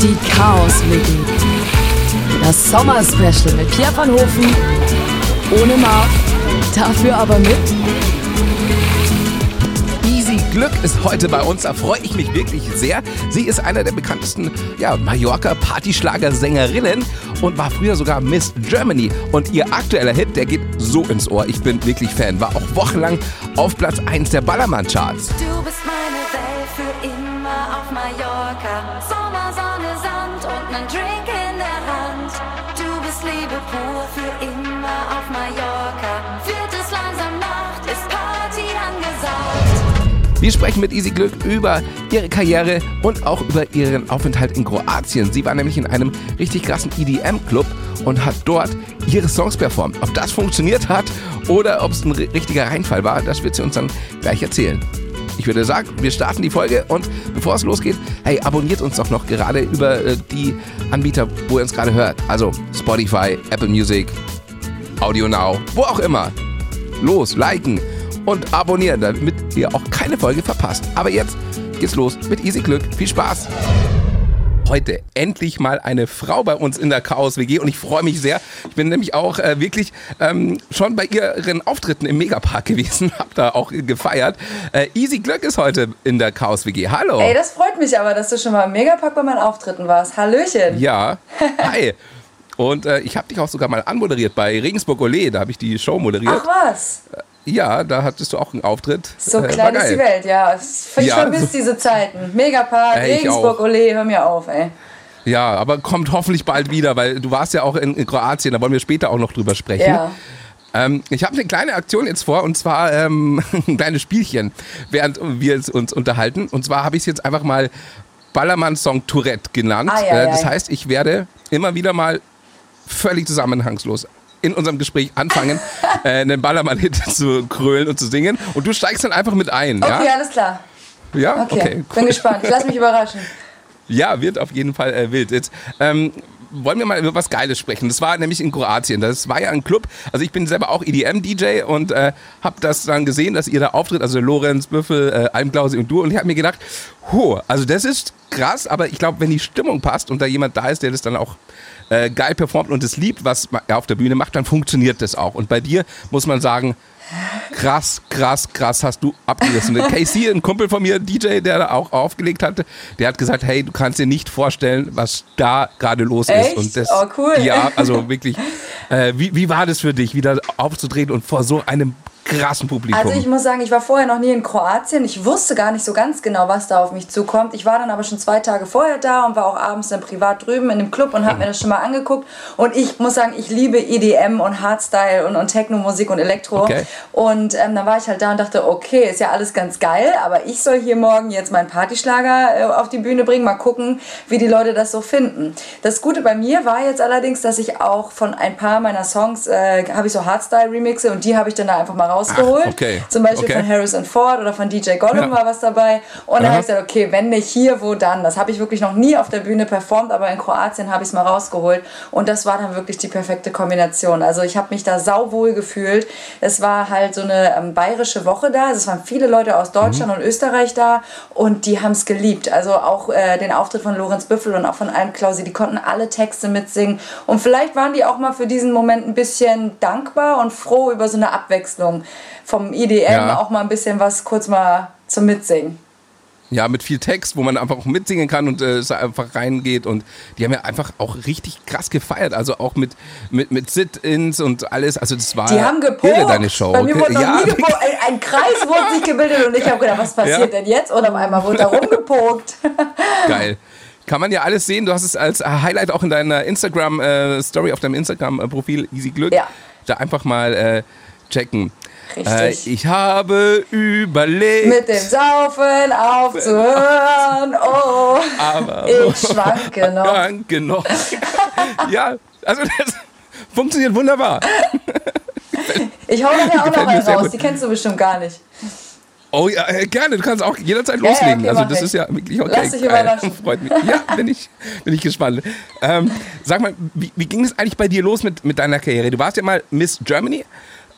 Die Chaos WG. Das Sommer-Special mit Pierre van Hofen. Ohne Marc. Dafür aber mit. Easy Glück ist heute bei uns, da freue ich mich wirklich sehr. Sie ist einer der bekanntesten ja, Mallorca-Partyschlager-Sängerinnen und war früher sogar Miss Germany. Und ihr aktueller Hit, der geht so ins Ohr. Ich bin wirklich Fan. War auch wochenlang auf Platz 1 der Ballermann-Charts. Du bist meine Welt für immer auf Mallorca. Sommer, Sonne, Sand und nen Drink in der Hand. Du bist Liebe pur für immer auf Mallorca. Wird es langsam Nacht, ist Party angesagt. Wir sprechen mit Easy Glück über ihre Karriere und auch über ihren Aufenthalt in Kroatien. Sie war nämlich in einem richtig krassen EDM-Club und hat dort ihre Songs performt. Ob das funktioniert hat oder ob es ein ri- richtiger Reinfall war, das wird sie uns dann gleich erzählen. Ich würde sagen, wir starten die Folge und bevor es losgeht, hey, abonniert uns doch noch gerade über äh, die Anbieter, wo ihr uns gerade hört. Also Spotify, Apple Music, Audio Now, wo auch immer. Los, liken und abonnieren, damit ihr auch keine Folge verpasst. Aber jetzt geht's los mit Easy Glück. Viel Spaß! Heute endlich mal eine Frau bei uns in der Chaos WG und ich freue mich sehr. Ich bin nämlich auch äh, wirklich ähm, schon bei ihren Auftritten im Megapark gewesen, hab da auch gefeiert. Äh, Easy Glück ist heute in der Chaos WG. Hallo. Ey, das freut mich aber, dass du schon mal im Megapack bei meinen Auftritten warst. Hallöchen. Ja, hi. Und äh, ich habe dich auch sogar mal anmoderiert bei Regensburg Ole, da habe ich die Show moderiert. Ach was, Ja, da hattest du auch einen Auftritt. so Äh, klein ist die Welt, ja. Ich Ja, vermisse so- diese Zeiten. Megapark, ich Regensburg, auch. Ole, hör mir auf, ey. Ja, aber kommt hoffentlich bald wieder, weil du warst ja auch in, in Kroatien, da wollen wir später auch noch drüber sprechen. Ja. Ähm, ich habe eine kleine Aktion jetzt vor und zwar ähm, ein kleines Spielchen, während wir uns unterhalten. Und zwar habe ich es jetzt einfach mal Ballermann-Song Tourette genannt. Ei, ei, Äh, das ei. heißt, ich werde immer wieder mal völlig zusammenhangslos in unserem Gespräch anfangen, äh, einen Ballermann-Hit zu krölen und zu singen. Und du steigst dann einfach mit ein. Okay, Ja, alles klar. ja? Okay, bin gespannt. Ich lass mich überraschen. Ja, wird auf jeden Fall äh, wild. Jetzt ähm, wollen wir mal über was Geiles sprechen. Das war nämlich in Kroatien. Das war ja ein Club. Also ich bin selber auch EDM-DJ und äh, habe das dann gesehen, dass ihr da auftritt. Also Lorenz, Büffel, äh, Almklause und du. Und ich habe mir gedacht, ho, also das ist krass. Aber ich glaube, wenn die Stimmung passt und da jemand da ist, der das dann auch äh, geil performt und es liebt, was er auf der Bühne macht, dann funktioniert das auch. Und bei dir muss man sagen, krass, krass, krass hast du abgerissen. Casey, ein Kumpel von mir, DJ, der da auch aufgelegt hatte, der hat gesagt, hey, du kannst dir nicht vorstellen, was da gerade los Echt? ist. Und das, Oh, cool. Ja, also wirklich. Äh, wie, wie war das für dich, wieder aufzutreten und vor so einem krassen Publikum? Also ich muss sagen, ich war vorher noch nie in Kroatien. Ich wusste gar nicht so ganz genau, was da auf mich zukommt. Ich war dann aber schon zwei Tage vorher da und war auch abends dann privat drüben in dem Club und habe mir das schon mal angeguckt. Und ich muss sagen, ich liebe EDM und Hardstyle und, und Techno-Musik und Elektro. Okay. Und ähm, dann war ich halt da und dachte, okay, ist ja alles ganz geil, aber ich soll hier morgen jetzt meinen Partyschlager äh, auf die Bühne bringen, mal gucken, wie die Leute das so finden. Das Gute bei mir war jetzt allerdings, dass ich auch von ein paar meiner Songs, äh, habe ich so Hardstyle-Remixe und die habe ich dann da einfach mal rausgeholt. Ach, okay. Zum Beispiel Okay. von Harrison Ford oder von DJ Gollum Ja. war was dabei. Und dann habe ich gesagt, okay, wenn nicht hier, wo dann? Das habe ich wirklich noch nie auf der Bühne performt, aber in Kroatien habe ich es mal rausgeholt. Und das war dann wirklich die perfekte Kombination. Also ich habe mich da sauwohl gefühlt. Es war halt so eine ähm, bayerische Woche da. Also es waren viele Leute aus Deutschland und Österreich da und die haben es geliebt. Also auch äh, den Auftritt von Lorenz Büffel und auch von Alm Klausi, die konnten alle Texte mitsingen. Und vielleicht waren die auch mal für diesen Moment ein bisschen dankbar und froh über so eine Abwechslung vom IDM, Ja. auch mal ein bisschen was kurz mal zum Mitsingen. Ja, mit viel Text, wo man einfach auch mitsingen kann und äh, einfach reingeht. Und die haben ja einfach auch richtig krass gefeiert. Also auch mit, mit, mit Sit-Ins und alles. Also das war Die haben gepokt. irre, deine Show. Bei mir wurde noch ja, nie gepokt. Ein, ein Kreis wurde sich gebildet und ich habe gedacht, was passiert Ja. denn jetzt? Und auf einmal wurde da rumgepokt. Geil. Kann man ja alles sehen. Du hast es als Highlight auch in deiner Instagram-Story, auf deinem Instagram-Profil Easy Glück. Ja. Da einfach mal äh, checken. Richtig. Äh, ich habe überlegt. Mit dem Saufen aufzuhören. Oh, aber ich schwanke noch. Danke noch. ja, also das funktioniert wunderbar. Ich hau nachher auch noch einen raus. gut. Die kennst du bestimmt gar nicht. Oh ja, äh, gerne. Du kannst auch jederzeit Ja, ja, loslegen. okay, also das ist ja wirklich okay. Lass dich überraschen. Freut mich. Ja, bin ich, bin ich gespannt. Ähm, sag mal, wie, wie ging es eigentlich bei dir los mit, mit deiner Karriere? Du warst ja mal Miss Germany.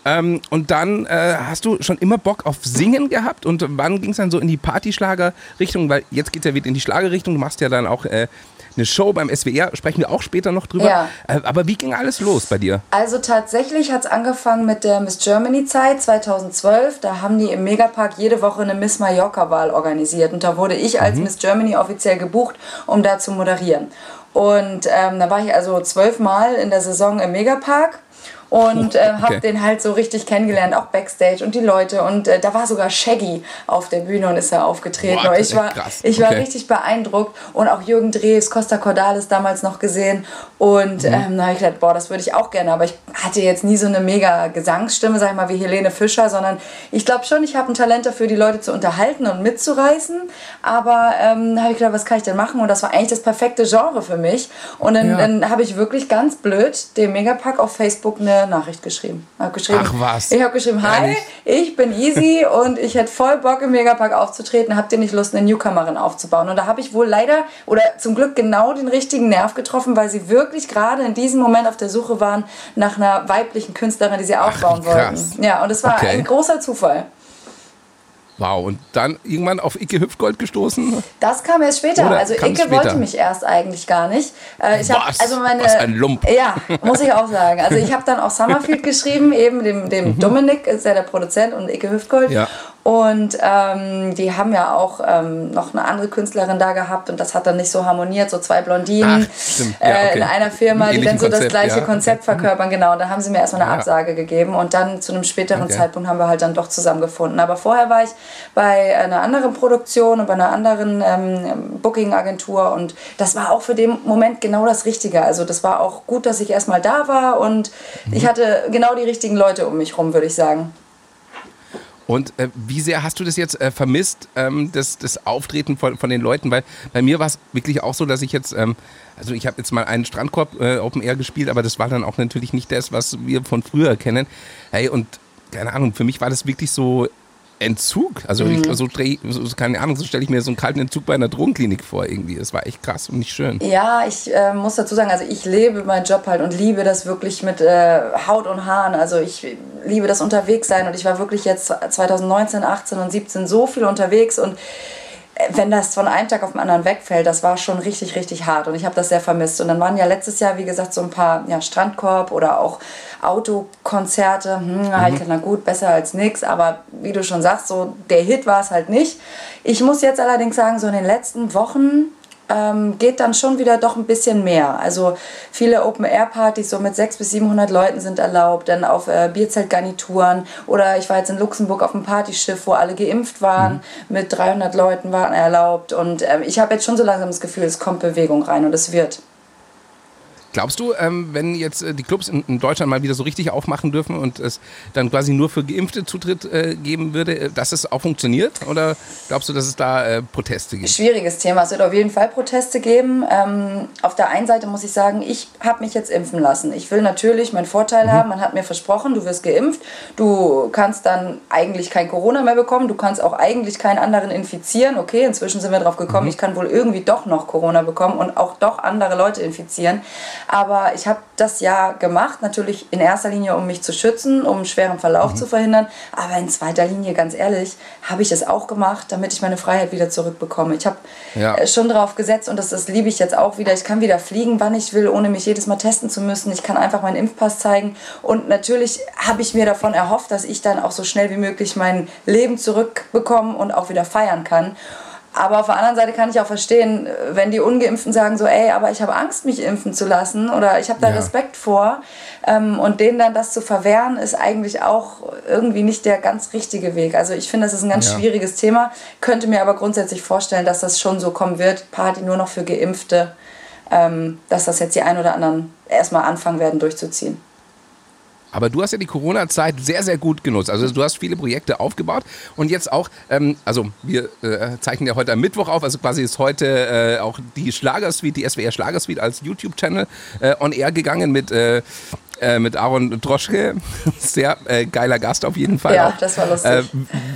Ähm, und dann äh, hast du schon immer Bock auf Singen gehabt und wann ging es dann so in die Partyschlager-Richtung? Weil jetzt geht es ja wieder in die Schlagerrichtung. Du machst ja dann auch äh, eine Show beim SWR, sprechen wir auch später noch drüber. Ja. Äh, aber wie ging alles los bei dir? Also tatsächlich hat es angefangen mit der Miss Germany-Zeit 2012. Da haben die im Megapark jede Woche eine Miss Mallorca-Wahl organisiert. Und da wurde ich als Miss Germany offiziell gebucht, um da zu moderieren. Und ähm, da war ich also zwölfmal in der Saison im Megapark und äh, habe Okay. den halt so richtig kennengelernt, auch Backstage und die Leute. Und äh, da war sogar Shaggy auf der Bühne und ist da aufgetreten. Boah, ich war, krass. ich war Okay. richtig beeindruckt und auch Jürgen Drews, Costa Cordalis damals noch gesehen. Und Mhm. ähm, da habe ich gedacht, boah, das würde ich auch gerne. Aber ich hatte jetzt nie so eine mega Gesangsstimme, sag ich mal, wie Helene Fischer, sondern ich glaube schon, ich habe ein Talent dafür, die Leute zu unterhalten und mitzureißen. Aber ähm, da habe ich gedacht, was kann ich denn machen? Und das war eigentlich das perfekte Genre für mich. Und dann, Ja. dann habe ich wirklich ganz blöd dem Megapack auf Facebook eine Nachricht geschrieben. Hab geschrieben Ach was. Ich habe geschrieben, hi, ich bin Easy und ich hätte voll Bock im Megapark aufzutreten. Habt ihr nicht Lust, eine Newcomerin aufzubauen? Und da habe ich wohl leider oder zum Glück genau den richtigen Nerv getroffen, weil sie wirklich gerade in diesem Moment auf der Suche waren nach einer weiblichen Künstlerin, die sie aufbauen krass. wollten. Ja, und es war Okay. ein großer Zufall. Wow, und dann irgendwann auf Icke Hüpfgold gestoßen? Das kam erst später. Oder also Icke später? wollte mich erst eigentlich gar nicht. Äh, ich hab, Was? also meine, Was ein Lump. Ja, muss ich auch sagen. Also ich habe dann auch Summerfield geschrieben, eben dem, dem Dominik, ist ja der Produzent und Icke Hüftgold. Mhm. Ja. Und ähm, die haben ja auch ähm, noch eine andere Künstlerin da gehabt und das hat dann nicht so harmoniert, so zwei Blondinen Ach. Ja, äh, okay. in einer Firma, die dann so das ähnlichen gleiche Konzept, ja, Konzept verkörpern. Genau, und da haben sie mir erstmal eine Ja. Absage gegeben und dann zu einem späteren Okay. Zeitpunkt haben wir halt dann doch zusammengefunden. Aber vorher war ich bei einer anderen Produktion und bei einer anderen ähm, Booking-Agentur und das war auch für den Moment genau das Richtige. Also das war auch gut, dass ich erstmal da war und Mhm. ich hatte genau die richtigen Leute um mich rum, würde ich sagen. Und äh, wie sehr hast du das jetzt äh, vermisst, ähm, das, das Auftreten von, von den Leuten? Weil bei mir war es wirklich auch so, dass ich jetzt, ähm, also ich habe jetzt mal einen Strandkorb äh, Open Air gespielt, aber das war dann auch natürlich nicht das, was wir von früher kennen. Hey, und keine Ahnung, für mich war das wirklich so Entzug. Also, ich, so, so, keine Ahnung, so stelle ich mir so einen kalten Entzug bei einer Drogenklinik vor irgendwie. Das war echt krass und nicht schön. Ja, ich äh, muss dazu sagen, also ich lebe meinen Job halt und liebe das wirklich mit äh, Haut und Haaren. Also ich liebe das Unterwegssein und ich war wirklich jetzt 2019, 18 und 17 so viel unterwegs und wenn das von einem Tag auf den anderen wegfällt, das war schon richtig, richtig hart und ich habe das sehr vermisst. Und dann waren ja letztes Jahr, wie gesagt, so ein paar ja, Strandkorb oder auch Autokonzerte. Hm, na, ich, na gut, besser als nix, aber wie du schon sagst, so der Hit war es halt nicht. Ich muss jetzt allerdings sagen, so in den letzten Wochen ähm, geht dann schon wieder doch ein bisschen mehr. Also viele Open-Air-Partys so mit 600 bis 700 Leuten sind erlaubt, dann auf äh, Bierzeltgarnituren oder ich war jetzt in Luxemburg auf einem Partyschiff, wo alle geimpft waren, mit 300 Leuten waren erlaubt und ähm, ich habe jetzt schon so langsam das Gefühl, es kommt Bewegung rein und es wird. Glaubst du, ähm, wenn jetzt äh, die Clubs in, Deutschland mal wieder so richtig aufmachen dürfen und es dann quasi nur für Geimpfte Zutritt äh, geben würde, äh, dass es auch funktioniert? Oder glaubst du, dass es da Proteste gibt? Schwieriges Thema. Es wird auf jeden Fall Proteste geben. Ähm, auf der einen Seite muss ich sagen, ich habe mich jetzt impfen lassen. Ich will natürlich meinen Vorteil haben. Man hat mir versprochen, du wirst geimpft. Du kannst dann eigentlich kein Corona mehr bekommen. Du kannst auch eigentlich keinen anderen infizieren. Okay, inzwischen sind wir drauf gekommen, ich kann wohl irgendwie doch noch Corona bekommen und auch doch andere Leute infizieren. Aber ich habe das ja gemacht, natürlich in erster Linie, um mich zu schützen, um einen schweren Verlauf zu verhindern. Aber in zweiter Linie, ganz ehrlich, habe ich es auch gemacht, damit ich meine Freiheit wieder zurückbekomme. Ich habe Ja. äh, schon drauf gesetzt und das, das liebe ich jetzt auch wieder. Ich kann wieder fliegen, wann ich will, ohne mich jedes Mal testen zu müssen. Ich kann einfach meinen Impfpass zeigen. Und natürlich habe ich mir davon erhofft, dass ich dann auch so schnell wie möglich mein Leben zurückbekomme und auch wieder feiern kann. Aber auf der anderen Seite kann ich auch verstehen, wenn die Ungeimpften sagen so, ey, aber ich habe Angst, mich impfen zu lassen oder ich habe da Ja. Respekt vor. Ähm, und denen dann das zu verwehren, ist eigentlich auch irgendwie nicht der ganz richtige Weg. Also ich finde, das ist ein ganz Ja. schwieriges Thema, könnte mir aber grundsätzlich vorstellen, dass das schon so kommen wird, Party nur noch für Geimpfte, ähm, dass das jetzt die ein oder anderen erstmal anfangen werden durchzuziehen. Aber du hast ja die Corona-Zeit sehr, sehr gut genutzt. Also du hast viele Projekte aufgebaut und jetzt auch, ähm, also wir äh, zeichnen ja heute am Mittwoch auf, also quasi ist heute äh, auch die Schlagersuite, die SWR Schlagersuite als YouTube-Channel äh, on air gegangen mit äh, mit Aaron Droschke. Sehr äh, geiler Gast auf jeden Fall. Ja, auch. das war lustig. Äh,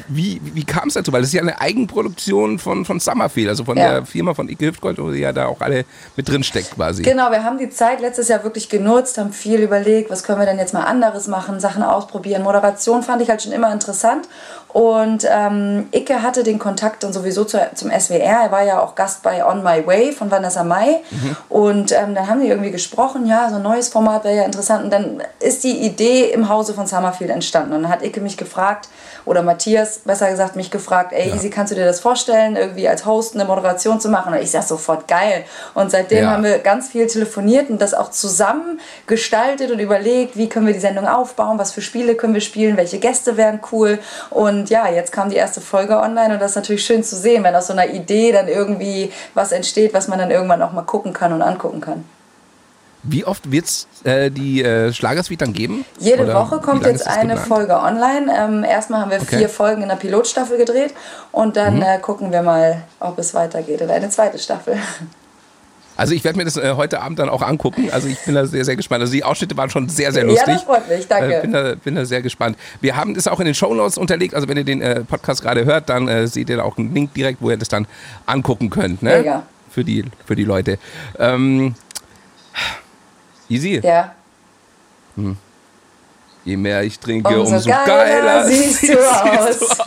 wie wie kam es dazu? Weil das ist ja eine Eigenproduktion von, von Summerfield, also von Ja. der Firma von Ike Hüftgold, wo ihr ja da auch alle mit drin steckt quasi. Genau, wir haben die Zeit letztes Jahr wirklich genutzt, haben viel überlegt, was können wir denn jetzt mal anderes machen, Sachen ausprobieren. Moderation fand ich halt schon immer interessant. Und ähm, Icke hatte den Kontakt dann sowieso zu, zum SWR. Er war ja auch Gast bei On My Way von Vanessa Mai. Und ähm, dann haben die irgendwie gesprochen, ja, so ein neues Format wäre ja interessant. Und dann ist die Idee im Hause von Summerfield entstanden. Und dann hat Icke mich gefragt, oder Matthias, besser gesagt, mich gefragt, ey, Easy, kannst du dir das vorstellen, irgendwie als Host eine Moderation zu machen? Und ich sag sofort, geil. Und seitdem Ja. haben wir ganz viel telefoniert und das auch zusammen gestaltet und überlegt, wie können wir die Sendung aufbauen, was für Spiele können wir spielen, welche Gäste wären cool. Und ja, jetzt kam die erste Folge online und das ist natürlich schön zu sehen, wenn aus so einer Idee dann irgendwie was entsteht, was man dann irgendwann auch mal gucken kann und angucken kann. Wie oft wird es äh, die äh, Schlagersuite dann geben? Jede Oder Woche kommt jetzt eine geplant? Folge online. Ähm, erstmal haben wir Okay. vier Folgen in der Pilotstaffel gedreht und Mhm. dann äh, gucken wir mal, ob es weitergeht in eine zweite Staffel. Also ich werde mir das äh, heute Abend dann auch angucken. Also ich bin da sehr, sehr gespannt. Also die Ausschnitte waren schon sehr, sehr Ja, lustig. das freut mich, danke. Äh, bin, da, bin da sehr gespannt. Wir haben das auch in den Shownotes unterlegt. Also wenn ihr den äh, Podcast gerade hört, dann äh, seht ihr da auch einen Link direkt, wo ihr das dann angucken könnt. Ne? Mega. Für die, für die Leute. Ähm, easy. Ja. Je mehr ich trinke, Umso, umso, geiler, geiler siehst du aus.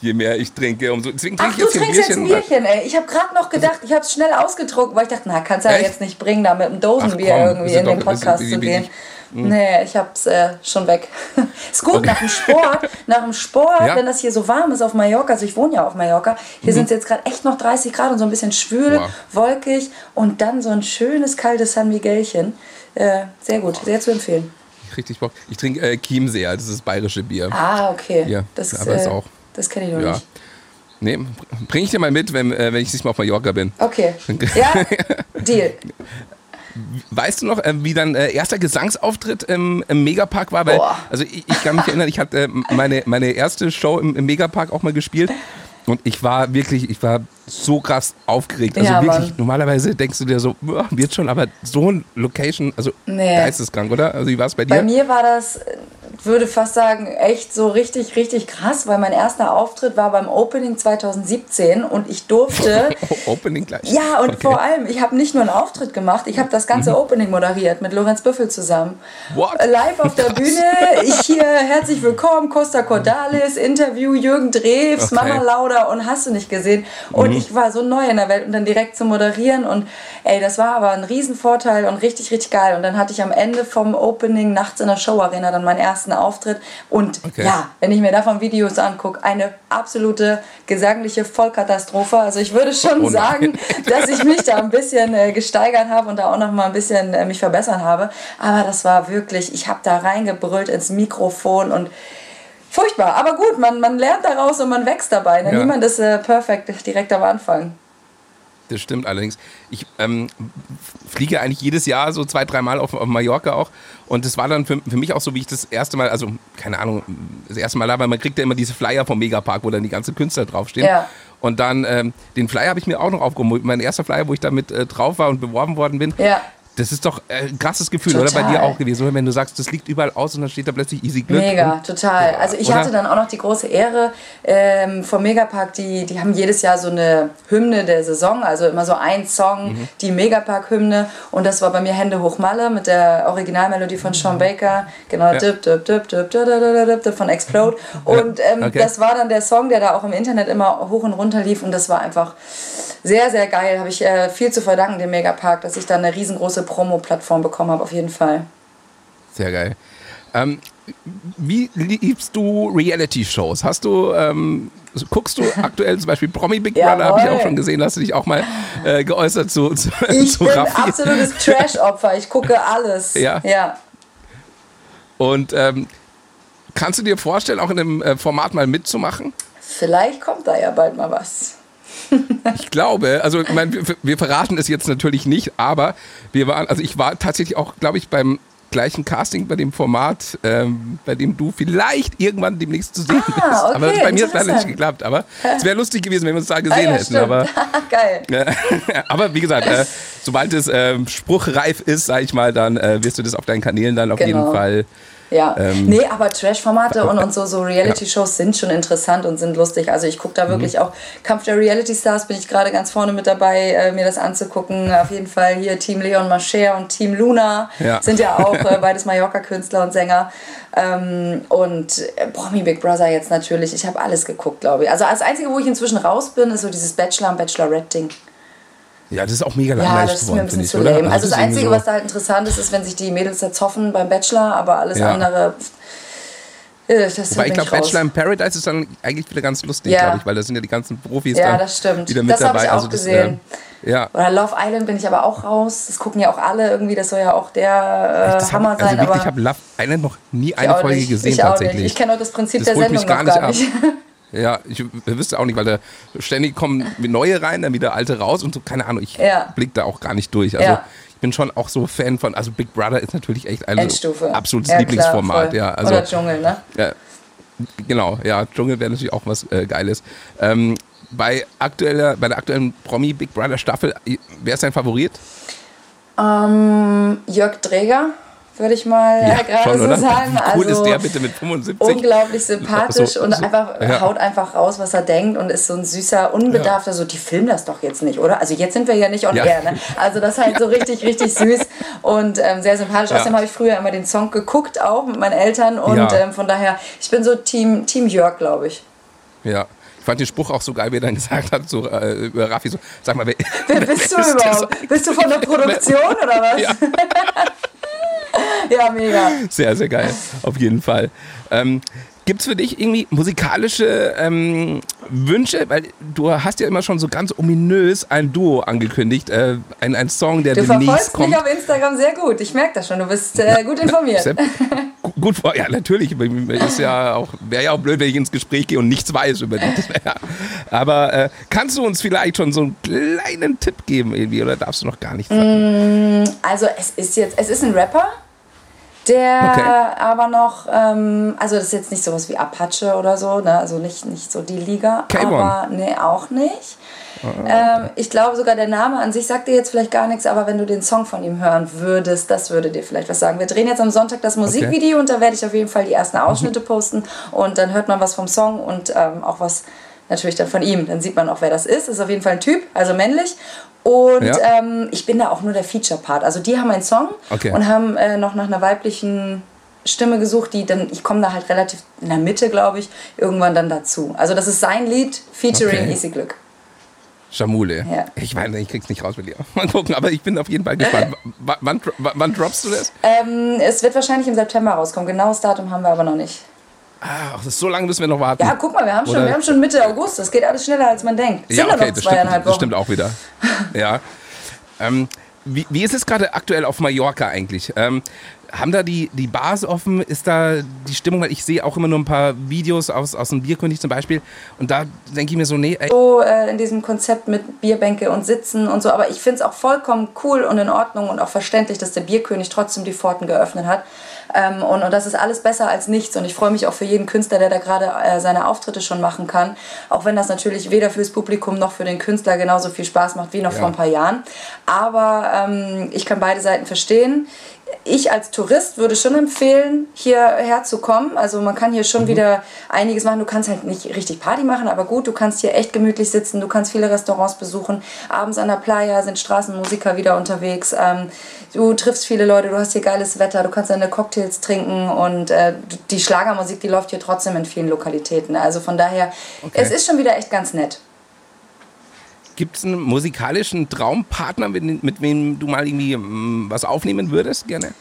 Je mehr ich trinke, umso. Deswegen Ach, trinke ich du jetzt ein trinkst jetzt ein Bierchen. Bierchen, ey. Ich habe gerade noch gedacht, ich habe es schnell ausgedruckt, weil ich dachte, na, kannst du ja Echt? jetzt nicht bringen, da mit einem Dosenbier Ach komm, irgendwie in den Podcast zu gehen. Ist- Nee, ich hab's äh, schon weg. ist gut, Okay. nach dem Sport, nach dem Sport, Ja. Mhm. wenn das hier so warm ist auf Mallorca, also ich wohne ja auf Mallorca, hier sind es jetzt gerade echt noch 30 Grad und so ein bisschen schwül, Wow. wolkig und dann so ein schönes kaltes San Miguelchen. Äh, sehr gut, sehr zu empfehlen. Richtig Bock. Ich trinke äh, Chiemseer, das ist das bayerische Bier. Ah, okay. Ja, das, aber ist äh, auch- das kenne ich noch Ja. nicht. Nee, bringe ich dir mal mit, wenn, äh, wenn ich nicht mal auf Mallorca bin. Okay. Ja, Deal. Weißt du noch, äh, wie dein äh, erster Gesangsauftritt im, im Megapark war? Weil, also ich, ich kann mich erinnern, ich hatte äh, meine, meine erste Show im, im Megapark auch mal gespielt. Und ich war wirklich, ich war so krass aufgeregt. Also Ja, wirklich, normalerweise denkst du dir so, "Boah, wird schon, aber so ein Location, also Nee. geisteskrank, oder? Also wie war es bei dir? Bei mir war das, äh, würde fast sagen, echt so richtig, richtig krass, weil mein erster Auftritt war beim Opening 2017 und ich durfte. Opening gleich. Ja, und Okay. vor allem, ich habe nicht nur einen Auftritt gemacht, ich habe das ganze Opening moderiert mit Lorenz Büffel zusammen. Mhm. What? Live auf der. Bühne, ich hier, herzlich willkommen, Costa Cordalis, Interview, Jürgen Drews, Okay. Mhm. Mama Lauda und hast du nicht gesehen. Und ich war so neu in der Welt und dann direkt zu moderieren und ey, das war aber ein Riesenvorteil und richtig, richtig geil. Und dann hatte ich am Ende vom Opening nachts in der Showarena dann meinen ersten Auftritt und Okay. ja, wenn ich mir davon Videos angucke, eine absolute gesangliche Vollkatastrophe. Also ich würde schon Oh sagen, dass ich mich da ein bisschen äh, gesteigert habe und da auch noch mal ein bisschen äh, mich verbessern habe. Aber das war wirklich, ich habe da reingebrüllt ins Mikrofon und furchtbar. Aber gut, man, man lernt daraus und man wächst dabei. Ne? Ja. Niemand ist äh, perfekt direkt am Anfang. Das stimmt allerdings. Ich ähm, fliege eigentlich jedes Jahr so zwei, dreimal auf, auf Mallorca auch. Und das war dann für, für mich auch so, wie ich das erste Mal, also keine Ahnung, das erste Mal da, weil man kriegt ja immer diese Flyer vom Megapark, wo dann die ganzen Künstler draufstehen. Ja. Und dann, ähm, den Flyer habe ich mir auch noch aufgeholt. Mein erster Flyer, wo ich damit äh, drauf war und beworben worden bin. Ja. Das ist doch äh, ein krasses Gefühl, oder bei Total. dir auch gewesen? Wenn du sagst, das liegt überall aus und dann steht da plötzlich Easy Glück. Mega, und, total. Boah, Also ich oder? hatte dann auch noch die große Ehre ähm, vom Megapark, die, die haben jedes Jahr so eine Hymne der Saison, also immer so ein Song, Mhm. die Megapark-Hymne und das war bei mir Hände hoch Malle mit der Originalmelodie von Sean Baker, genau, Ja. dip, dip, dip, dip, dip, dip, dip, dip, dip von Explode und ähm, okay. das war dann der Song, der da auch im Internet immer hoch und runter lief und das war einfach sehr, sehr geil. Habe ich äh, viel zu verdanken dem Megapark, dass ich da eine riesengroße Promo-Plattform bekommen habe, auf jeden Fall. Sehr geil. Ähm, wie liebst du Reality-Shows? Hast du, ähm, guckst du aktuell zum Beispiel Promi Big Brother? Habe ich auch schon gesehen, hast du dich auch mal äh, geäußert zu, zu, Ich zu bin Raffi. absolutes Trash-Opfer. Ich gucke alles. Ja? Ja. Und ähm, kannst du dir vorstellen, auch in einem äh, Format mal mitzumachen? Vielleicht kommt da ja bald mal was. Ich glaube, also ich meine, wir, wir verraten es jetzt natürlich nicht, aber wir waren, also ich war tatsächlich auch, glaube ich, beim gleich ein Casting bei dem Format, ähm, bei dem du vielleicht irgendwann demnächst zu sehen Ah, bist. okay, aber bei mir ist leider nicht geklappt. Aber es wäre lustig gewesen, wenn wir uns da Ah, gesehen ja, hätten. stimmt. Aber, Geil. äh, aber wie gesagt, äh, sobald es ähm, spruchreif ist, sag ich mal, dann äh, wirst du das auf deinen Kanälen dann auf Genau. jeden Fall. Ja, Ähm, nee, aber Trash-Formate und, und so, so Reality-Shows sind schon interessant und sind lustig. Also ich gucke da wirklich Mhm. auch Kampf der Reality-Stars, bin ich gerade ganz vorne mit dabei, äh, mir das anzugucken. Auf jeden Fall hier Team Leon Mascher und Team Luna Ja. sind ja auch äh, beides Mallorca-Künstler und Sänger. Ähm, und äh, Promi Big Brother jetzt natürlich. Ich habe alles geguckt, glaube ich. Also das Einzige, wo ich inzwischen raus bin, ist so dieses Bachelor- und Bachelorette-Ding. Ja, das ist auch mega Ja, langweilig das ist geworden, finde ich, oder? lame. Also das Einzige, so- was da halt interessant ist, ist, wenn sich die Mädels jetzt hoffen beim Bachelor, aber alles Ja. andere. äh, Weil ich glaube. Bachelor in Paradise ist dann eigentlich wieder ganz lustig, Ja. glaube ich, weil da sind ja die ganzen Profis Ja, dann das stimmt. wieder mit Das dabei. ich auch also das, gesehen. äh, ja, Oder Love Island bin ich aber auch raus. Das gucken ja auch alle irgendwie. Das soll ja auch der äh, Hammer hab, sein. also wirklich, ich habe Love Island noch nie eine Folge nicht. gesehen ich tatsächlich. Nicht. Ich kenne auch das Prinzip Das der mich Sendung noch gar gar nicht nicht. Ja, ich wüsste auch nicht, weil da ständig kommen neue rein, dann wieder alte raus und so, keine Ahnung, ich Ja. blick da auch gar nicht durch. Also Ja. ich bin schon auch so Fan von, also Big Brother ist natürlich echt ein absolutes Ja, klar, Lieblingsformat. voll. ja, also, Oder Dschungel, ne? ja, genau, ja, Dschungel wäre natürlich auch was äh, Geiles. Ähm, bei, aktueller, bei der aktuellen Promi Big Brother Staffel, wer ist dein Favorit? Ähm, Jörg Dreger, würde ich mal Ja, gerade so sagen. Wie cool also, ist der bitte mit 75? unglaublich sympathisch So- und so- einfach ja. haut einfach raus, was er denkt und ist so ein süßer, unbedarfter, so die filmen das doch jetzt nicht, oder? Also jetzt sind wir ja nicht on Ja. air, ne? Also das ist halt so richtig, richtig süß und ähm, sehr sympathisch. Ja. Außerdem habe ich früher immer den Song geguckt, auch mit meinen Eltern und Ja. ähm, von daher, ich bin so Team, Team Jörg, glaube ich. Ja. Ich fand den Spruch auch so geil, wie er dann gesagt hat, so äh, über Raffi, so, sag mal, wer, Wer bist du ist das? überhaupt? Bist du von der Produktion oder was? Ja. ja mega. Sehr, sehr geil, auf jeden Fall. Ähm, Gibt es für dich irgendwie musikalische ähm, Wünsche? Weil du hast ja immer schon so ganz ominös ein Duo angekündigt, äh, ein, ein Song, der Du demnächst verfolgst kommt. mich auf Instagram sehr gut. Ich merke das schon. Du bist äh, gut informiert. Gu- gut ja natürlich. Ist ja auch wäre ja auch blöd, wenn ich ins Gespräch gehe und nichts weiß über dich. Aber äh, kannst du uns vielleicht schon so einen kleinen Tipp geben irgendwie oder darfst du noch gar nichts sagen? Also es ist jetzt, es ist ein Rapper, der Okay. aber noch, ähm, also das ist jetzt nicht sowas wie Apache oder so, ne? also nicht, nicht so die Liga, K1. aber nee, auch nicht. Ah, Ähm, ich glaube sogar der Name an sich sagt dir jetzt vielleicht gar nichts, aber wenn du den Song von ihm hören würdest, das würde dir vielleicht was sagen. Wir drehen jetzt am Sonntag das Musikvideo und da werde ich auf jeden Fall die ersten Ausschnitte Mhm. posten und dann hört man was vom Song und ähm, auch was natürlich dann von ihm. Dann sieht man auch, wer das ist. Ist auf jeden Fall ein Typ, also männlich. Und Ja. ähm, ich bin da auch nur der Feature-Part. Also die haben einen Song Okay. und haben äh, noch nach einer weiblichen Stimme gesucht, die dann, ich komme da halt relativ in der Mitte, glaube ich, irgendwann dann dazu. Also das ist sein Lied featuring Okay. Easy Glück. Jamule. Ja. Ich meine, ich krieg's nicht raus mit dir. Mal gucken, aber ich bin auf jeden Fall gespannt. Wann, wann, wann droppst du das? Ähm, es wird wahrscheinlich im September rauskommen. Genaues Datum haben wir aber noch nicht. Ach, das ist so lange müssen wir noch warten. Ja, guck mal, wir haben schon, wir haben schon Mitte August. Das geht alles schneller, als man denkt. Sind ja okay, noch das stimmt, das stimmt auch wieder. Ja. Ähm, wie, wie ist es gerade aktuell auf Mallorca eigentlich? Ähm, haben da die, die Bars offen? Ist da die Stimmung? Weil ich sehe auch immer nur ein paar Videos aus, aus dem Bierkönig zum Beispiel. Und da denke ich mir so, nee, ey, so äh, in diesem Konzept mit Bierbänke und Sitzen und so. Aber ich finde es auch vollkommen cool und in Ordnung und auch verständlich, dass der Bierkönig trotzdem die Pforten geöffnet hat. Ähm, und, und das ist alles besser als nichts. Und ich freue mich auch für jeden Künstler, der da gerade äh, seine Auftritte schon machen kann. Auch wenn das natürlich weder fürs Publikum noch für den Künstler genauso viel Spaß macht wie noch Ja. vor ein paar Jahren. Aber ähm, ich kann beide Seiten verstehen. Ich als Tourist würde schon empfehlen, hierher zu kommen. Also man kann hier Mhm. schon wieder einiges machen. Du kannst halt nicht richtig Party machen, aber gut, du kannst hier echt gemütlich sitzen. Du kannst viele Restaurants besuchen. Abends an der Playa sind Straßenmusiker wieder unterwegs. Ähm, du triffst viele Leute, du hast hier geiles Wetter, du kannst deine Cocktails trinken und äh, die Schlagermusik, die läuft hier trotzdem in vielen Lokalitäten. Also von daher, Okay. es ist schon wieder echt ganz nett. Gibt es einen musikalischen Traumpartner, mit, mit wem du mal irgendwie mm, was aufnehmen würdest gerne?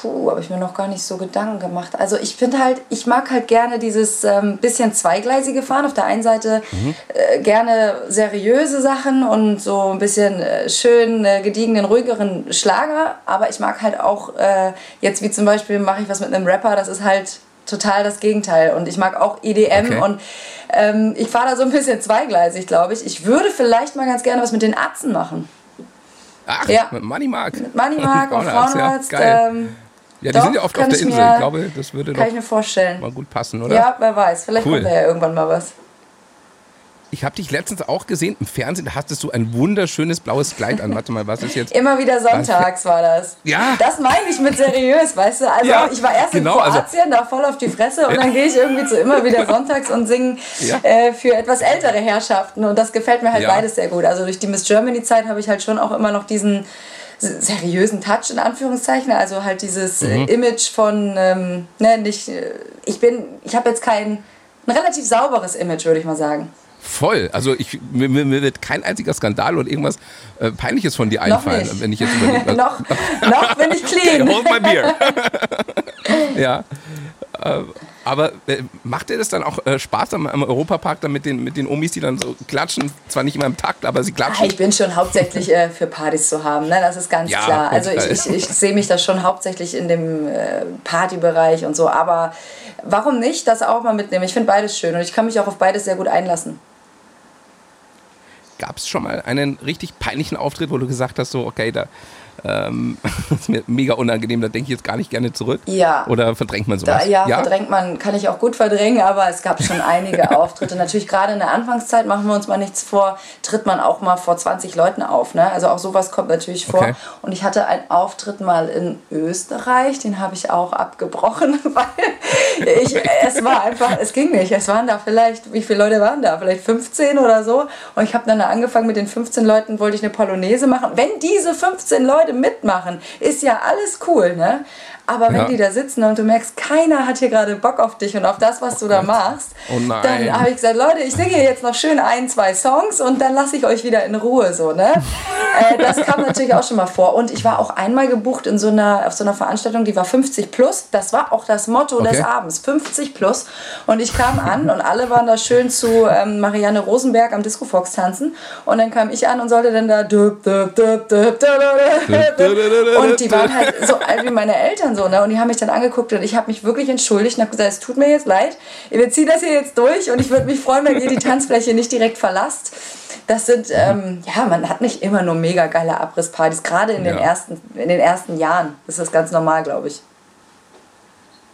Puh, habe ich mir noch gar nicht so Gedanken gemacht. Also ich finde halt, ich mag halt gerne dieses ähm, bisschen zweigleisige Fahren. Auf der einen Seite äh, gerne seriöse Sachen und so ein bisschen äh, schön äh, gediegenen, ruhigeren Schlager. Aber ich mag halt auch, äh, jetzt wie zum Beispiel mache ich was mit einem Rapper, das ist halt total das Gegenteil. Und ich mag auch EDM Okay. und ähm, ich fahre da so ein bisschen zweigleisig, glaube ich. Ich würde vielleicht mal ganz gerne was mit den Atzen machen. Ach, Ja. mit Money Mark. Mit Money Mark und Frauenarzt. Ja, ähm, ja, die doch, sind ja oft kann auf der Insel. mir- ich glaube, das würde kann doch ich mir vorstellen. mal gut passen, oder? Ja, wer weiß. Vielleicht Cool. kommt da ja irgendwann mal was. Ich habe dich letztens auch gesehen im Fernsehen, da hattest du ein wunderschönes blaues Kleid an. Warte mal, was ist jetzt? Immer wieder sonntags war das. Ja. Das meine ich mit seriös, weißt du? Also Ja, ich war erst genau, in also- Kroatien, da voll auf die Fresse und dann gehe ich irgendwie zu immer wieder sonntags und singe Ja. äh, für etwas ältere Herrschaften und das gefällt mir halt Ja. beides sehr gut. Also durch die Miss Germany Zeit habe ich halt schon auch immer noch diesen seriösen Touch in Anführungszeichen, also halt dieses äh, Mhm. Image von ähm, ne, nicht äh, ich bin ich habe jetzt kein ein relativ sauberes Image, würde ich mal sagen. Voll. Also ich, mir, mir wird kein einziger Skandal oder irgendwas äh, Peinliches von dir einfallen, wenn ich jetzt überlege. noch, noch bin ich clean. Hold my beer. ja. Äh, Aber äh, macht dir das dann auch äh, Spaß am, am Europapark dann mit den, mit den Omis, die dann so klatschen? Zwar nicht immer im Takt, aber sie Ah, klatschen. Ich bin schon hauptsächlich äh, für Partys zu haben, ne? das ist ganz Ja, klar. Also ich, Fall. ich, ich sehe mich da schon hauptsächlich in dem äh, Partybereich und so, aber warum nicht das auch mal mitnehmen? Ich finde beides schön und ich kann mich auch auf beides sehr gut einlassen. Gab es schon mal einen richtig peinlichen Auftritt, wo du gesagt hast, so, okay, da ähm, ist mir mega unangenehm, da denke ich jetzt gar nicht gerne zurück? Ja. Oder verdrängt man sowas? Da, ja, verdrängt man, kann ich auch gut verdrängen, aber es gab schon einige Auftritte. Natürlich gerade in der Anfangszeit, machen wir uns mal nichts vor, tritt man auch mal vor 20 Leuten auf. Ne? Also auch sowas kommt natürlich vor. Okay. Und ich hatte einen Auftritt mal in Österreich, den habe ich auch abgebrochen, weil ich, es war einfach, es ging nicht. Es waren da vielleicht, wie viele Leute waren da? Vielleicht 15 oder so. Und ich habe dann angefangen mit den 15 Leuten, wollte ich eine Polonaise machen. Wenn diese 15 Leute mitmachen, ist ja alles cool, ne? Aber wenn Ja. die da sitzen und du merkst, keiner hat hier gerade Bock auf dich und auf das, was du da machst, Oh dann habe ich gesagt, Leute, ich singe jetzt noch schön ein, zwei Songs und dann lasse ich euch wieder in Ruhe, so, ne? äh, das kam natürlich auch schon mal vor. Und ich war auch einmal gebucht in so einer, auf so einer Veranstaltung, die war 50 plus. Das war auch das Motto des Okay. Abends, 50 plus. Und ich kam an und alle waren da schön zu ähm, Marianne Rosenberg am Disco Fox tanzen. Und dann kam ich an und sollte dann da düb, düb, düb, düb, düb, düb. Und die waren halt so alt wie meine Eltern so, ne? Und die haben mich dann angeguckt und ich habe mich wirklich entschuldigt und habe gesagt, es tut mir jetzt leid, wir ziehen das hier jetzt durch und ich würde mich freuen, wenn ihr die Tanzfläche nicht direkt verlasst. Das sind, ähm, ja, man hat nicht immer nur mega geile Abrisspartys, gerade in, den Ja. ersten, in den ersten Jahren. Das ist ganz normal, glaube ich.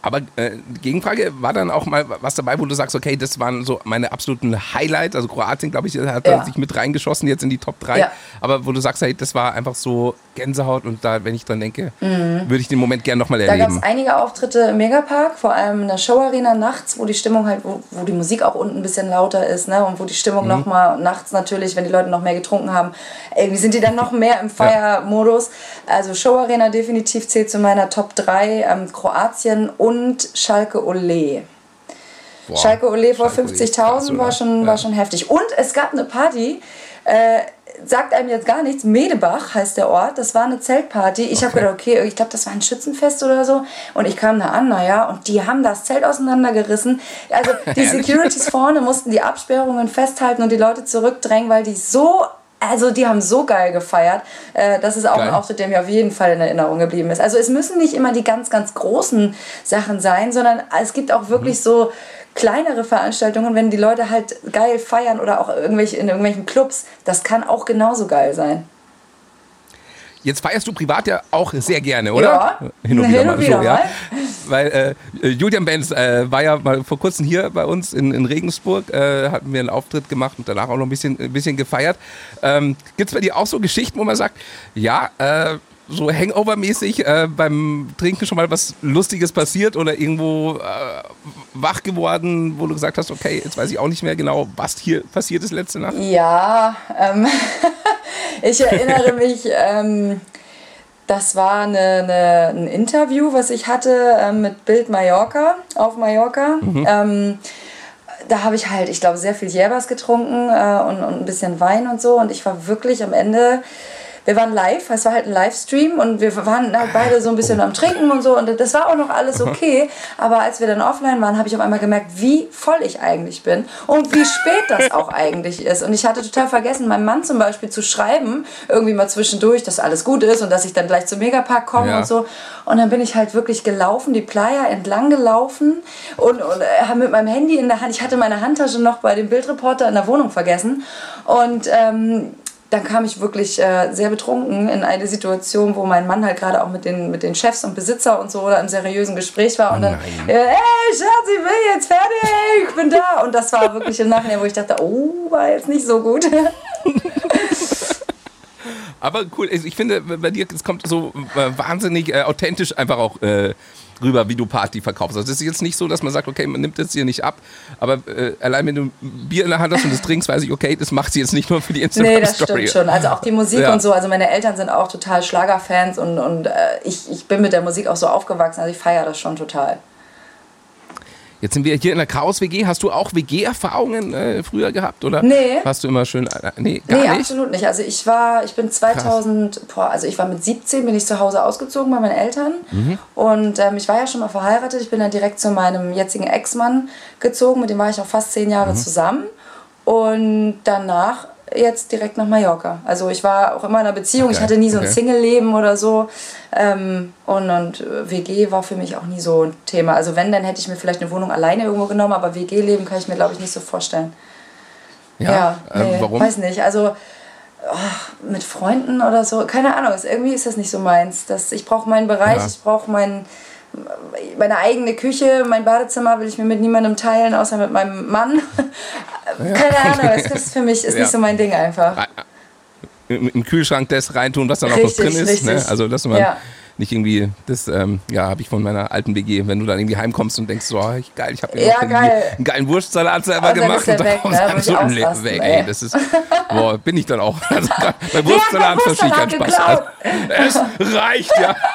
Aber äh, die Gegenfrage war dann auch mal was dabei, wo du sagst, okay, das waren so meine absoluten Highlights. Also Kroatien, glaube ich, hat Ja. sich mit reingeschossen jetzt in die Top 3. Ja. Aber wo du sagst, hey, das war einfach so Gänsehaut und da, wenn ich dran denke, würde ich den Moment gerne nochmal Mhm. Da gab erleben. es einige Auftritte im Megapark, vor allem in der Showarena nachts, wo die Stimmung halt, wo, wo die Musik auch unten ein bisschen lauter ist, ne? Und wo die Stimmung Mhm. noch mal nachts natürlich, wenn die Leute noch mehr getrunken haben, irgendwie sind die dann noch mehr im Feiermodus. Also Showarena definitiv zählt zu meiner Top 3, ähm, Kroatien und Schalke Ole. Boah, Schalke Ole vor Schalke Ole krass, 50.000 war schon, Ja. war schon heftig. Und es gab eine Party, äh, sagt einem jetzt gar nichts, Medebach heißt der Ort, das war eine Zeltparty. Ich habe Okay. gedacht, okay, ich glaube, das war ein Schützenfest oder so. Und ich kam da an, naja, und die haben das Zelt auseinandergerissen. Also die? Securities vorne mussten die Absperrungen festhalten und die Leute zurückdrängen, weil die so... Also die haben so geil gefeiert. Äh, das ist auch Geil. ein Auftritt, der mir auf jeden Fall in Erinnerung geblieben ist. Also es müssen nicht immer die ganz, ganz großen Sachen sein, sondern es gibt auch wirklich Mhm. so kleinere Veranstaltungen, wenn die Leute halt geil feiern oder auch irgendwelche, in irgendwelchen Clubs. Das kann auch genauso geil sein. Jetzt feierst du privat ja auch sehr gerne, oder? Ja, Hin und wieder, hin und mal. wieder so, ja. mal. Weil äh, Julian Benz äh, war ja mal vor kurzem hier bei uns in, in Regensburg, äh, hatten wir einen Auftritt gemacht und danach auch noch ein bisschen, ein bisschen gefeiert. Ähm, Gibt es bei dir auch so Geschichten, wo man sagt, ja, äh, so Hangover-mäßig äh, beim Trinken schon mal was Lustiges passiert oder irgendwo äh, wach geworden, wo du gesagt hast, okay, jetzt weiß ich auch nicht mehr genau, was hier passiert ist letzte Nacht? Ja, ähm, ich erinnere mich, ähm, das war eine, eine, ein Interview, was ich hatte ähm, mit Bild Mallorca auf Mallorca. Ähm, da habe ich halt, ich glaube, sehr viel Jäbers getrunken äh, und, und ein bisschen Wein und so. Und ich war wirklich am Ende. Wir waren live, es war halt ein Livestream und wir waren halt beide so ein bisschen am Trinken und so und das war auch noch alles okay. Aber als wir dann offline waren, habe ich auf einmal gemerkt, wie voll ich eigentlich bin und wie spät das auch eigentlich ist. Und ich hatte total vergessen, meinem Mann zum Beispiel zu schreiben, irgendwie mal zwischendurch, dass alles gut ist und dass ich dann gleich zum Megapark komme Ja. und so. Und dann bin ich halt wirklich gelaufen, die Playa entlang gelaufen und, und äh, mit meinem Handy in der Hand, ich hatte meine Handtasche noch bei dem Bildreporter in der Wohnung vergessen und ähm, dann kam ich wirklich äh, sehr betrunken in eine Situation, wo mein Mann halt gerade auch mit den, mit den Chefs und Besitzer und so oder im seriösen Gespräch war und dann, äh, hey Schatz, ich bin jetzt fertig, ich bin da. Und das war wirklich im Nachhinein, wo ich dachte, oh, war jetzt nicht so gut. Aber cool, also ich finde, bei dir es kommt so äh, wahnsinnig äh, authentisch einfach auch äh, rüber, wie du Party verkaufst. Also es ist jetzt nicht so, dass man sagt, okay, man nimmt das hier nicht ab, aber äh, allein wenn du Bier in der Hand hast und das trinkst, weiß ich, okay, das macht sie jetzt nicht nur für die Instagram-Story. Nee, das stimmt schon. Also auch die Musik ja. und so. Also meine Eltern sind auch total Schlagerfans und, und äh, ich, ich bin mit der Musik auch so aufgewachsen. Also ich feiere das schon total. Jetzt sind wir hier in der Chaos-WG. Hast du auch WG-Erfahrungen äh, früher gehabt? Oder nee. Warst du immer schön. Äh, nee, gar nee, nicht? absolut nicht. Also ich war, ich bin 2000, boah, also ich war mit 17, bin ich zu Hause ausgezogen bei meinen Eltern. Mhm. Und ähm, ich war ja schon mal verheiratet. Ich bin dann direkt zu meinem jetzigen Ex-Mann gezogen. Mit dem war ich auch fast zehn Jahre mhm. zusammen. Und danach jetzt direkt nach Mallorca. Also ich war auch immer in einer Beziehung, okay. ich hatte nie so ein okay. Single-Leben oder so. Ähm, und, und WG war für mich auch nie so ein Thema. Also wenn, dann hätte ich mir vielleicht eine Wohnung alleine irgendwo genommen, aber WG-Leben kann ich mir, glaube ich, nicht so vorstellen. Ja, ja ähm, nee, warum? Weiß nicht. Also oh, mit Freunden oder so, keine Ahnung. Irgendwie ist das nicht so meins. Das, ich brauche meinen Bereich, ja. ich brauche meinen meine eigene Küche, mein Badezimmer will ich mir mit niemandem teilen, außer mit meinem Mann. Keine Ahnung, das ist für mich ist ja. nicht so mein Ding einfach. Im Kühlschrank das reintun, was dann auch noch drin ist. Ne? Also, dass man ja. nicht irgendwie, das ähm, ja, habe ich von meiner alten WG, wenn du dann irgendwie heimkommst und denkst, so, oh, geil, ich habe ja, geil. einen geilen Wurstsalat selber gemacht und dann ne? so ein weg, ey. Das ist, boah, bin ich dann auch. Also, bei Wurstsalat verstehe ich keinen Spaß. Es reicht, ja.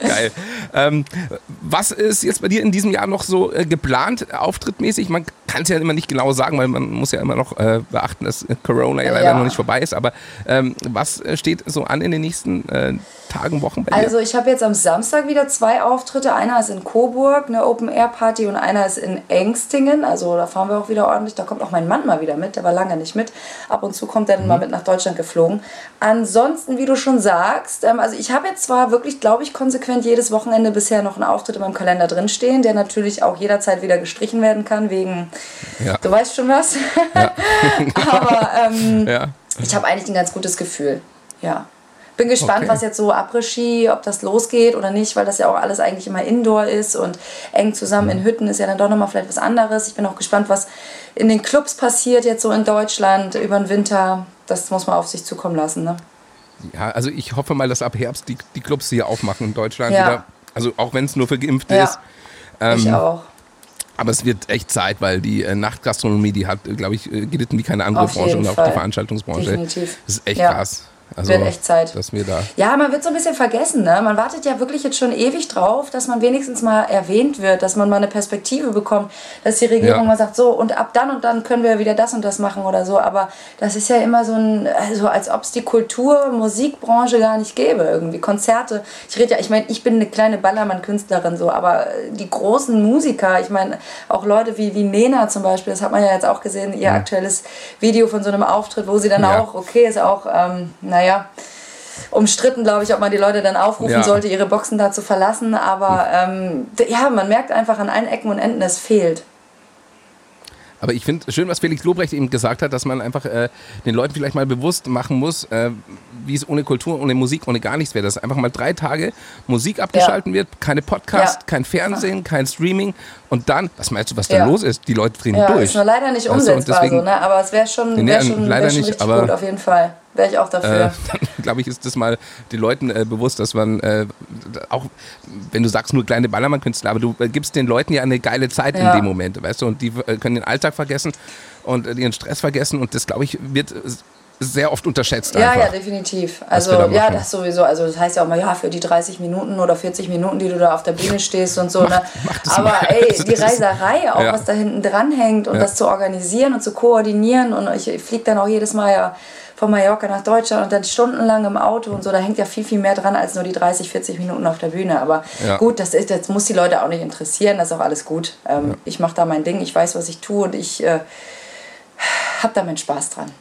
Geil. Ähm, was ist jetzt bei dir in diesem Jahr noch so äh, geplant, auftrittmäßig? Man kann es ja immer nicht genau sagen, weil man muss ja immer noch äh, beachten, dass Corona ja leider ja. noch nicht vorbei ist. Aber ähm, was äh, steht so an in den nächsten äh, Tagen, Wochen bei dir? Also ich habe jetzt am Samstag wieder zwei Auftritte. Einer ist in Coburg, eine Open-Air-Party und einer ist in Engstingen. Also da fahren wir auch wieder ordentlich. Da kommt auch mein Mann mal wieder mit. Der war lange nicht mit. Ab und zu kommt er dann mhm. mal mit nach Deutschland geflogen. Ansonsten, wie du schon sagst, ähm, also ich habe jetzt zwar wirklich, glaube ich, konsequent jedes Wochenende bisher noch einen Auftritt in meinem Kalender drinstehen, der natürlich auch jederzeit wieder gestrichen werden kann, wegen, ja. du weißt schon was. Ja. Aber ähm, ja. ich habe eigentlich ein ganz gutes Gefühl. Ja. Bin gespannt, okay. was jetzt so Après-Ski, ob das losgeht oder nicht, weil das ja auch alles eigentlich immer Indoor ist und eng zusammen in Hütten ist ja dann doch nochmal vielleicht was anderes. Ich bin auch gespannt, was in den Clubs passiert jetzt so in Deutschland über den Winter. Das muss man auf sich zukommen lassen. Ne? Ja, also ich hoffe mal, dass ab Herbst die, die Clubs hier aufmachen in Deutschland ja. wieder. Also auch wenn es nur für Geimpfte ja. ist. Ähm, ich auch. Aber es wird echt Zeit, weil die äh, Nachtgastronomie, die hat, glaube ich, äh, gelitten wie keine andere Branche und auch die Veranstaltungsbranche. Definitiv. Das ist echt ja. krass. Also, wird echt Zeit. Dass wir da ja, man wird so ein bisschen vergessen. Ne? Man wartet ja wirklich jetzt schon ewig drauf, dass man wenigstens mal erwähnt wird, dass man mal eine Perspektive bekommt, dass die Regierung ja. mal sagt, so und ab dann und dann können wir wieder das und das machen oder so. Aber das ist ja immer so ein, also als ob es die Kultur-, Musikbranche gar nicht gäbe. Irgendwie Konzerte. Ich rede ja, ich meine, ich bin eine kleine Ballermann-Künstlerin so, aber die großen Musiker, ich meine, auch Leute wie, wie Nena zum Beispiel, das hat man ja jetzt auch gesehen, ihr ja. aktuelles Video von so einem Auftritt, wo sie dann ja. auch, okay, ist auch, ähm, naja, umstritten, glaube ich, ob man die Leute dann aufrufen ja. sollte, ihre Boxen da zu verlassen. Aber ähm, ja, man merkt einfach an allen Ecken und Enden, es fehlt. Aber ich finde schön, was Felix Lobrecht eben gesagt hat, dass man einfach äh, den Leuten vielleicht mal bewusst machen muss, äh, wie es ohne Kultur, ohne Musik, ohne gar nichts wäre. Dass einfach mal drei Tage Musik abgeschalten ja. wird, keine Podcast, ja. kein Fernsehen, kein Streaming und dann, was meinst du, was da los ist? Die Leute drehen ja, durch. Ist nur leider nicht umsetzbar also, deswegen, so, ne? aber es wäre schon, wär schon, leider wär schon nicht, aber, gut auf jeden Fall. Wäre ich auch dafür. Äh, glaube ich, ist das mal den Leuten äh, bewusst, dass man äh, auch, wenn du sagst nur kleine Ballermann-Künstler, aber du äh, gibst den Leuten ja eine geile Zeit ja. in dem Moment, weißt du, und die äh, können den Alltag vergessen und äh, ihren Stress vergessen und das, glaube ich, wird sehr oft unterschätzt. Ja, einfach, ja, definitiv. Also, da ja, das sowieso. Also, das heißt ja auch mal, ja, für die 30 Minuten oder 40 Minuten, die du da auf der Bühne stehst und so. Mach, ne? Mach Aber mal. ey, also, die Reiserei, auch ja. was da hinten dran hängt und ja. das zu organisieren und zu koordinieren. Und ich fliege dann auch jedes Mal ja von Mallorca nach Deutschland und dann stundenlang im Auto und so. Da hängt ja viel, viel mehr dran als nur die 30, 40 Minuten auf der Bühne. Aber ja. gut, das, ist, das muss die Leute auch nicht interessieren. Das ist auch alles gut. Ähm, ich mache da mein Ding, ich weiß, was ich tue und ich äh, habe da meinen Spaß dran.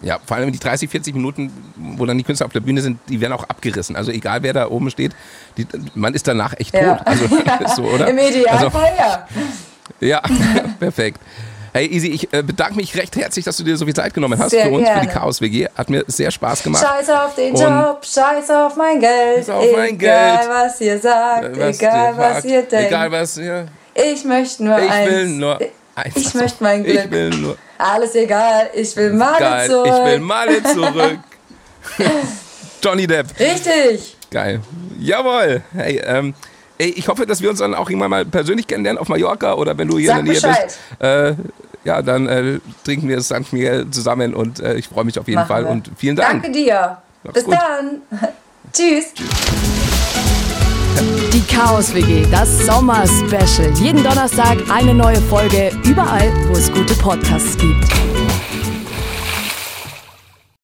Ja, vor allem die 30, 40 Minuten, wo dann die Künstler auf der Bühne sind, die werden auch abgerissen. Also egal, wer da oben steht, die, man ist danach echt tot. Ja. Also, so? Im Idealfall, also, ja. Ja, perfekt. Hey Easy, ich äh, bedanke mich recht herzlich, dass du dir so viel Zeit genommen hast Sehr für uns, für die gerne. Chaos WG. Hat mir sehr Spaß gemacht. Scheiß auf den Und- Job, scheiß auf mein Geld. Scheiß auf mein egal Geld. was ihr sagt, Äh, was egal ihr was wagt, ihr denkt. Egal was ihr. Ich möchte nur Ich eins. will nur eins. Ich möchte mein Glück. Ich will nur. Alles egal, ich will mal Geil. zurück. Ich will Male zurück. Johnny Depp. Richtig. Geil. Jawohl. Hey, ähm, ich hoffe, dass wir uns dann auch irgendwann mal persönlich kennenlernen auf Mallorca oder wenn du hier Sag in der Nähe Bescheid. bist. Äh, ja, dann äh, trinken wir das St. Miguel zusammen und äh, ich freue mich auf jeden Machen Fall wir. und vielen Dank. Danke dir. Mach's Bis gut. dann. Tschüss. Die Chaos WG, das Sommer-Special. Jeden Donnerstag eine neue Folge, überall, wo es gute Podcasts gibt.